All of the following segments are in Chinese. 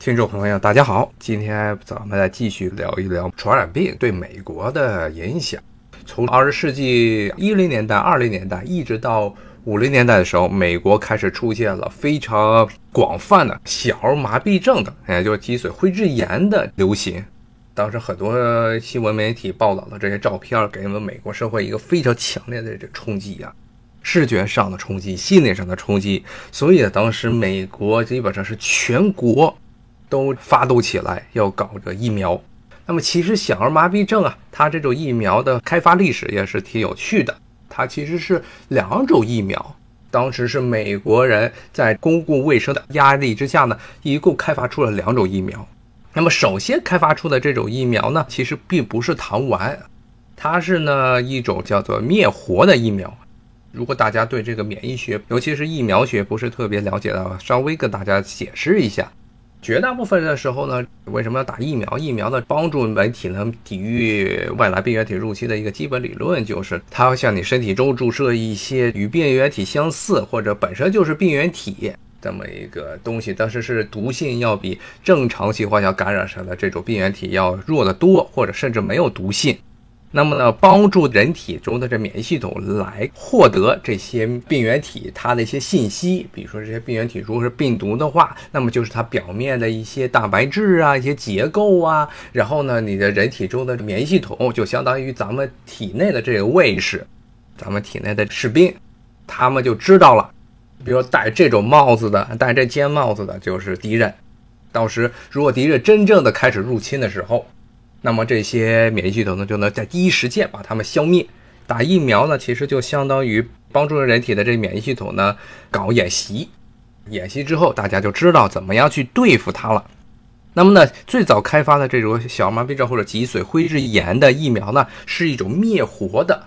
听众朋友，大家好，今天咱们来继续聊一聊传染病对美国的影响。从二十世纪一零年代、二零年代一直到五零年代的时候，美国开始出现了非常广泛的小儿麻痹症的，也就是脊髓灰质炎的流行。当时很多新闻媒体报道的这些照片，给我们美国社会一个非常强烈的这冲击呀，视觉上的冲击、心理上的冲击。所以当时美国基本上是全国。都发动起来要搞个疫苗，那么其实小儿麻痹症啊，它这种疫苗的开发历史也是挺有趣的。它其实是两种疫苗，当时是美国人在公共卫生的压力之下呢，一共开发出了两种疫苗。那么首先开发出的这种疫苗呢，其实并不是糖丸，它是呢一种叫做灭活的疫苗。如果大家对这个免疫学，尤其是疫苗学不是特别了解的话，稍微跟大家解释一下。绝大部分的时候呢，为什么要打疫苗？疫苗的帮助人体能抵御外来病原体入侵的一个基本理论，就是它要向你身体中注射一些与病原体相似或者本身就是病原体这么一个东西，但是是毒性要比正常情况下感染上的这种病原体要弱得多，或者甚至没有毒性。那么呢，帮助人体中的这免疫系统来获得这些病原体它的一些信息，比如说这些病原体如果是病毒的话，那么就是它表面的一些蛋白质啊、一些结构啊，然后呢，你的人体中的免疫系统就相当于咱们体内的这个卫士，咱们体内的士兵，他们就知道了，比如戴这种帽子的、戴这尖帽子的就是敌人，到时如果敌人真正的开始入侵的时候。那么这些免疫系统呢，就能在第一时间把它们消灭。打疫苗呢，其实就相当于帮助人体的这免疫系统呢搞演习。演习之后，大家就知道怎么样去对付它了。那么呢，最早开发的这种小儿麻痹症或者脊髓灰质炎的疫苗呢，是一种灭活的、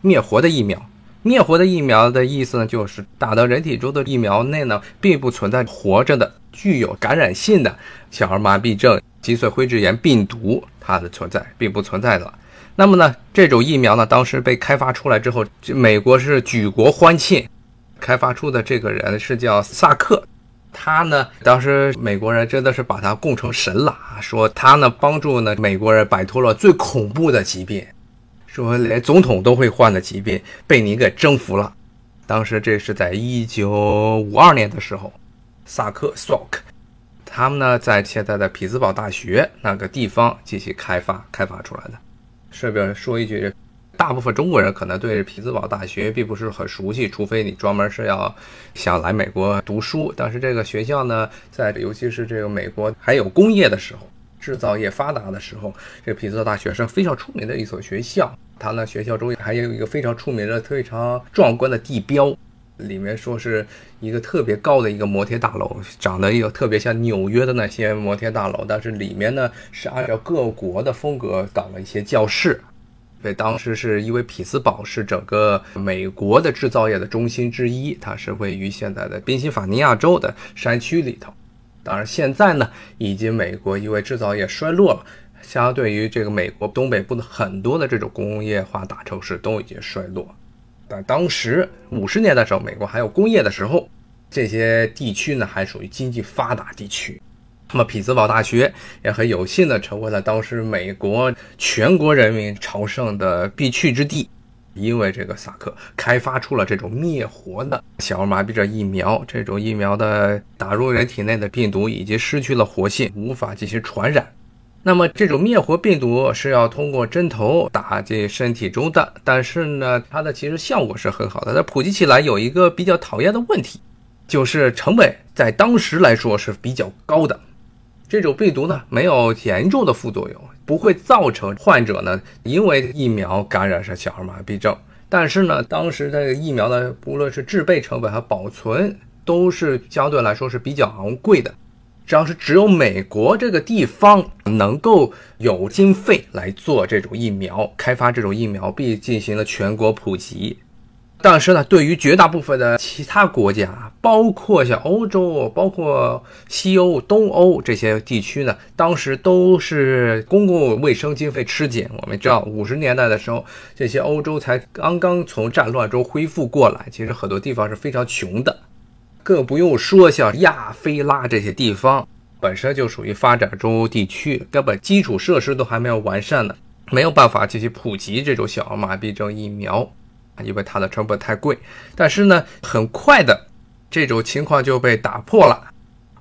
灭活的疫苗。灭活的疫苗的意思呢，就是打到人体中的疫苗内呢，并不存在活着的、具有感染性的小儿麻痹症。脊髓灰质炎病毒它的存在并不存在的，那么呢，这种疫苗呢，当时被开发出来之后，美国是举国欢庆。开发出的这个人是叫萨克，他呢，当时美国人真的是把他供成神了啊，说他呢帮助呢美国人摆脱了最恐怖的疾病，说连总统都会患的疾病被你给征服了。当时这是在一九五二年的时候，萨克 （Salk）。他们呢，在现在的匹兹堡大学那个地方进行开发，开发出来的。顺便说一句，大部分中国人可能对匹兹堡大学并不是很熟悉，除非你专门是要想来美国读书。但是这个学校呢，在尤其是这个美国还有工业的时候，制造业发达的时候，这匹兹堡大学是非常出名的一所学校。它呢，学校中还有一个非常出名的、非常壮观的地标。里面说是一个特别高的一个摩天大楼，长得又特别像纽约的那些摩天大楼，但是里面呢是按照各国的风格搞了一些教室。所以当时是因为匹兹堡是整个美国的制造业的中心之一，它是位于现在的宾夕法尼亚州的山区里头。当然现在呢，已经美国因为制造业衰落了，相对于这个美国东北部的很多的这种工业化大城市都已经衰落。但当时五十年代时候，美国还有工业的时候，这些地区呢还属于经济发达地区。那么匹兹堡大学也很有幸的成为了当时美国全国人民朝圣的必去之地，因为这个萨克开发出了这种灭活的小儿麻痹症疫苗。这种疫苗的打入人体内的病毒已经失去了活性，无法进行传染。那么这种灭活病毒是要通过针头打进身体中的，但是呢，它的其实效果是很好的。它普及起来有一个比较讨厌的问题，就是成本在当时来说是比较高的。这种病毒呢没有严重的副作用，不会造成患者呢因为疫苗感染上小儿麻痹症。但是呢，当时的疫苗呢，不论是制备成本和保存，都是相对来说是比较昂贵的。当时只有美国这个地方能够有经费来做这种疫苗，开发这种疫苗，并进行了全国普及。但是呢，对于绝大部分的其他国家，包括像欧洲、包括西欧、东欧这些地区呢，当时都是公共卫生经费吃紧。我们知道，五十年代的时候，这些欧洲才刚刚从战乱中恢复过来，其实很多地方是非常穷的。更不用说像亚非拉这些地方，本身就属于发展中地区，根本基础设施都还没有完善呢，没有办法进行普及这种小儿麻痹症疫苗，因为它的成本太贵。但是呢，很快的这种情况就被打破了。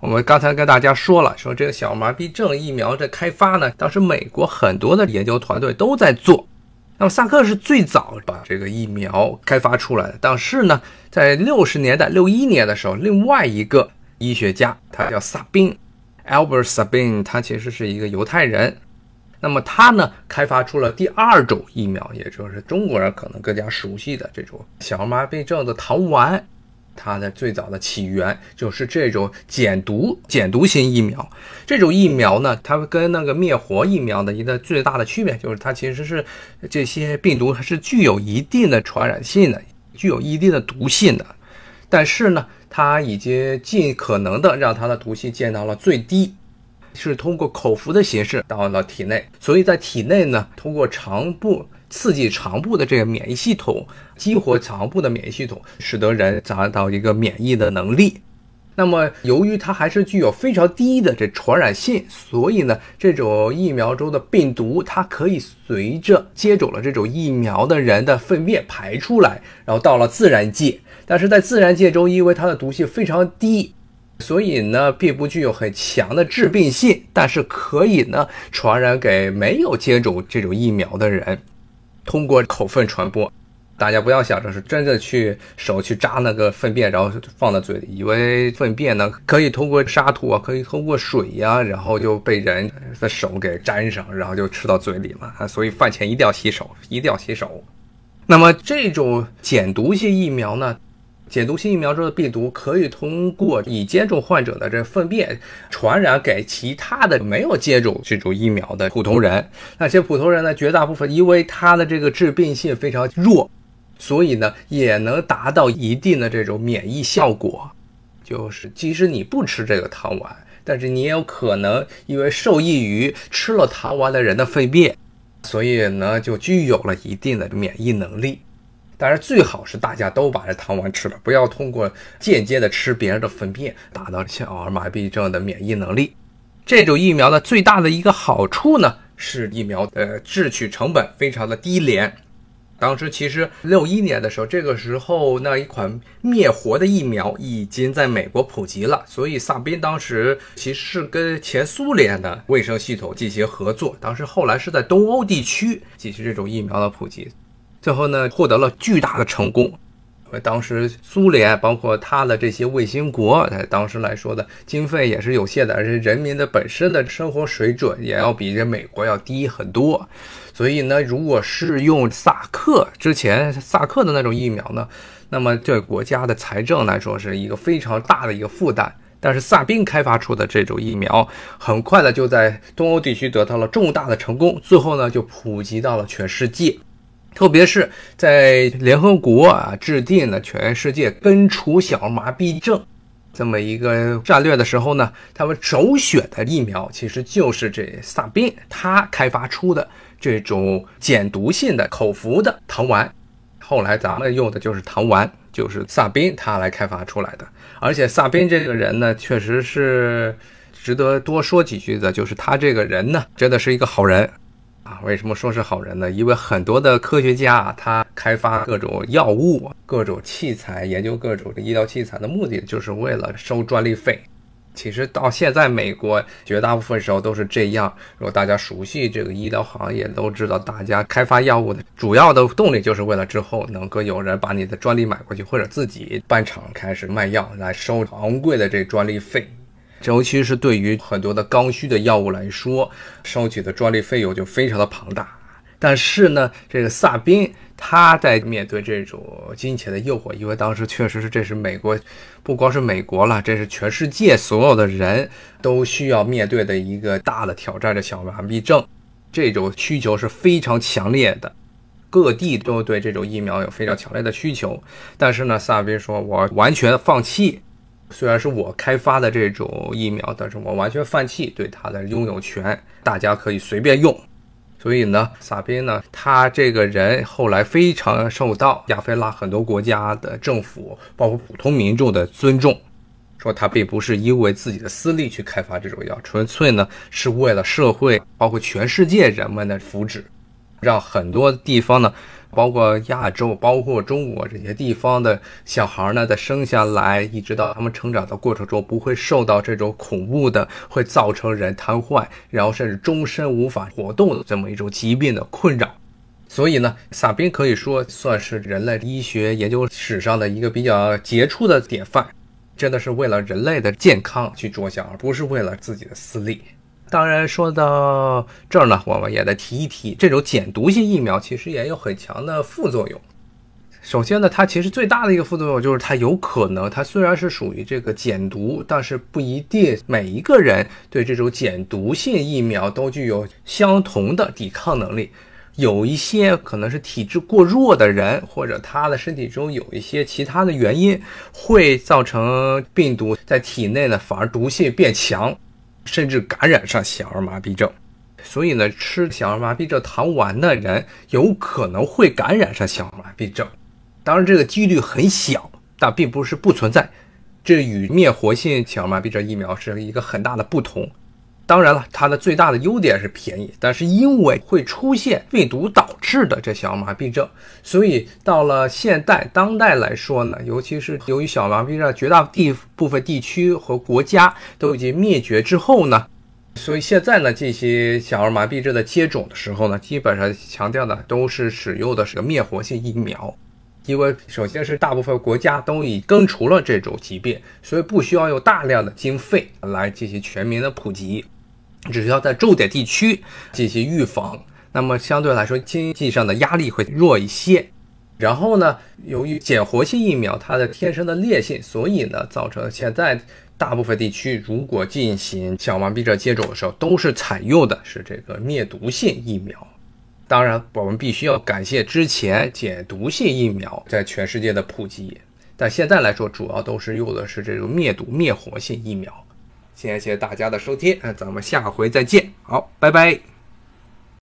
我们刚才跟大家说了，说这个小儿麻痹症疫苗的开发呢，当时美国很多的研究团队都在做。那么萨克是最早把这个疫苗开发出来的，但是呢，在六十年代六一年的时候，另外一个医学家，他叫萨宾，Albert Sabin，他其实是一个犹太人。那么他呢，开发出了第二种疫苗，也就是中国人可能更加熟悉的这种小儿麻痹症的糖丸。它的最早的起源就是这种减毒减毒型疫苗。这种疫苗呢，它跟那个灭活疫苗的一个最大的区别就是，它其实是这些病毒它是具有一定的传染性的，具有一定的毒性的。但是呢，它已经尽可能的让它的毒性降到了最低，是通过口服的形式到了体内。所以在体内呢，通过肠部。刺激肠部的这个免疫系统，激活肠部的免疫系统，使得人达到一个免疫的能力。那么，由于它还是具有非常低的这传染性，所以呢，这种疫苗中的病毒它可以随着接种了这种疫苗的人的粪便排出来，然后到了自然界。但是在自然界中，因为它的毒性非常低，所以呢，并不具有很强的致病性，但是可以呢传染给没有接种这种疫苗的人。通过口粪传播，大家不要想着是真的去手去扎那个粪便，然后放到嘴里，以为粪便呢可以通过沙土啊，可以通过水呀，然后就被人的手给沾上，然后就吃到嘴里了啊！所以饭前一定要洗手，一定要洗手。那么这种减毒性疫苗呢？解毒性疫苗中的病毒可以通过已接种患者的这粪便传染给其他的没有接种这种疫苗的普通人。那些普通人呢，绝大部分因为它的这个致病性非常弱，所以呢也能达到一定的这种免疫效果。就是即使你不吃这个糖丸，但是你也有可能因为受益于吃了糖丸的人的粪便，所以呢就具有了一定的免疫能力。当然，最好是大家都把这糖丸吃了，不要通过间接的吃别人的粪便达到小儿麻痹症的免疫能力。这种疫苗的最大的一个好处呢，是疫苗的制取成本非常的低廉。当时其实六一年的时候，这个时候那一款灭活的疫苗已经在美国普及了，所以萨宾当时其实是跟前苏联的卫生系统进行合作。当时后来是在东欧地区进行这种疫苗的普及。最后呢，获得了巨大的成功。因为当时苏联包括它的这些卫星国，在当时来说的经费也是有限的，而且人民的本身的生活水准也要比这美国要低很多。所以呢，如果是用萨克之前萨克的那种疫苗呢，那么对国家的财政来说是一个非常大的一个负担。但是萨宾开发出的这种疫苗，很快的就在东欧地区得到了重大的成功，最后呢就普及到了全世界。特别是在联合国啊制定了全世界根除小儿麻痹症这么一个战略的时候呢，他们首选的疫苗其实就是这萨宾他开发出的这种减毒性的口服的糖丸。后来咱们用的就是糖丸，就是萨宾他来开发出来的。而且萨宾这个人呢，确实是值得多说几句的，就是他这个人呢，真的是一个好人。啊，为什么说是好人呢？因为很多的科学家啊，他开发各种药物、各种器材，研究各种的医疗器材的目的，就是为了收专利费。其实到现在，美国绝大部分时候都是这样。如果大家熟悉这个医疗行业，都知道，大家开发药物的主要的动力，就是为了之后能够有人把你的专利买过去，或者自己办厂开始卖药，来收昂贵的这专利费。尤其是对于很多的刚需的药物来说，收取的专利费用就非常的庞大。但是呢，这个萨宾他在面对这种金钱的诱惑，因为当时确实是这是美国，不光是美国了，这是全世界所有的人都需要面对的一个大的挑战——的小儿麻痹症，这种需求是非常强烈的，各地都对这种疫苗有非常强烈的需求。但是呢，萨宾说：“我完全放弃。”虽然是我开发的这种疫苗，但是我完全放弃对它的拥有权，大家可以随便用。所以呢，萨宾呢，他这个人后来非常受到亚非拉很多国家的政府，包括普通民众的尊重。说他并不是因为自己的私利去开发这种药，纯粹呢是为了社会，包括全世界人们的福祉，让很多地方呢。包括亚洲，包括中国这些地方的小孩呢，在生下来一直到他们成长的过程中，不会受到这种恐怖的，会造成人瘫痪，然后甚至终身无法活动的这么一种疾病的困扰。所以呢，萨宾可以说算是人类医学研究史上的一个比较杰出的典范，真的是为了人类的健康去着想，而不是为了自己的私利。当然，说到这儿呢，我们也得提一提，这种减毒性疫苗其实也有很强的副作用。首先呢，它其实最大的一个副作用就是它有可能，它虽然是属于这个减毒，但是不一定每一个人对这种减毒性疫苗都具有相同的抵抗能力。有一些可能是体质过弱的人，或者他的身体中有一些其他的原因，会造成病毒在体内呢反而毒性变强。甚至感染上小儿麻痹症，所以呢，吃小儿麻痹症糖丸的人有可能会感染上小儿麻痹症。当然，这个几率很小，但并不是不存在。这与灭活性小儿麻痹症疫苗是一个很大的不同。当然了，它的最大的优点是便宜，但是因为会出现病毒导致的这小儿麻痹症，所以到了现代当代来说呢，尤其是由于小儿麻痹症绝大地部分地区和国家都已经灭绝之后呢，所以现在呢，这些小儿麻痹症的接种的时候呢，基本上强调的都是使用的是个灭活性疫苗，因为首先是大部分国家都已根除了这种疾病，所以不需要用大量的经费来进行全民的普及。只需要在重点地区进行预防，那么相对来说经济上的压力会弱一些。然后呢，由于减活性疫苗它的天生的烈性，所以呢，造成现在大部分地区如果进行小麻痹症接种的时候，都是采用的是这个灭毒性疫苗。当然，我们必须要感谢之前减毒性疫苗在全世界的普及，但现在来说，主要都是用的是这种灭毒灭活性疫苗。谢谢大家的收听，咱们下回再见，好，拜拜。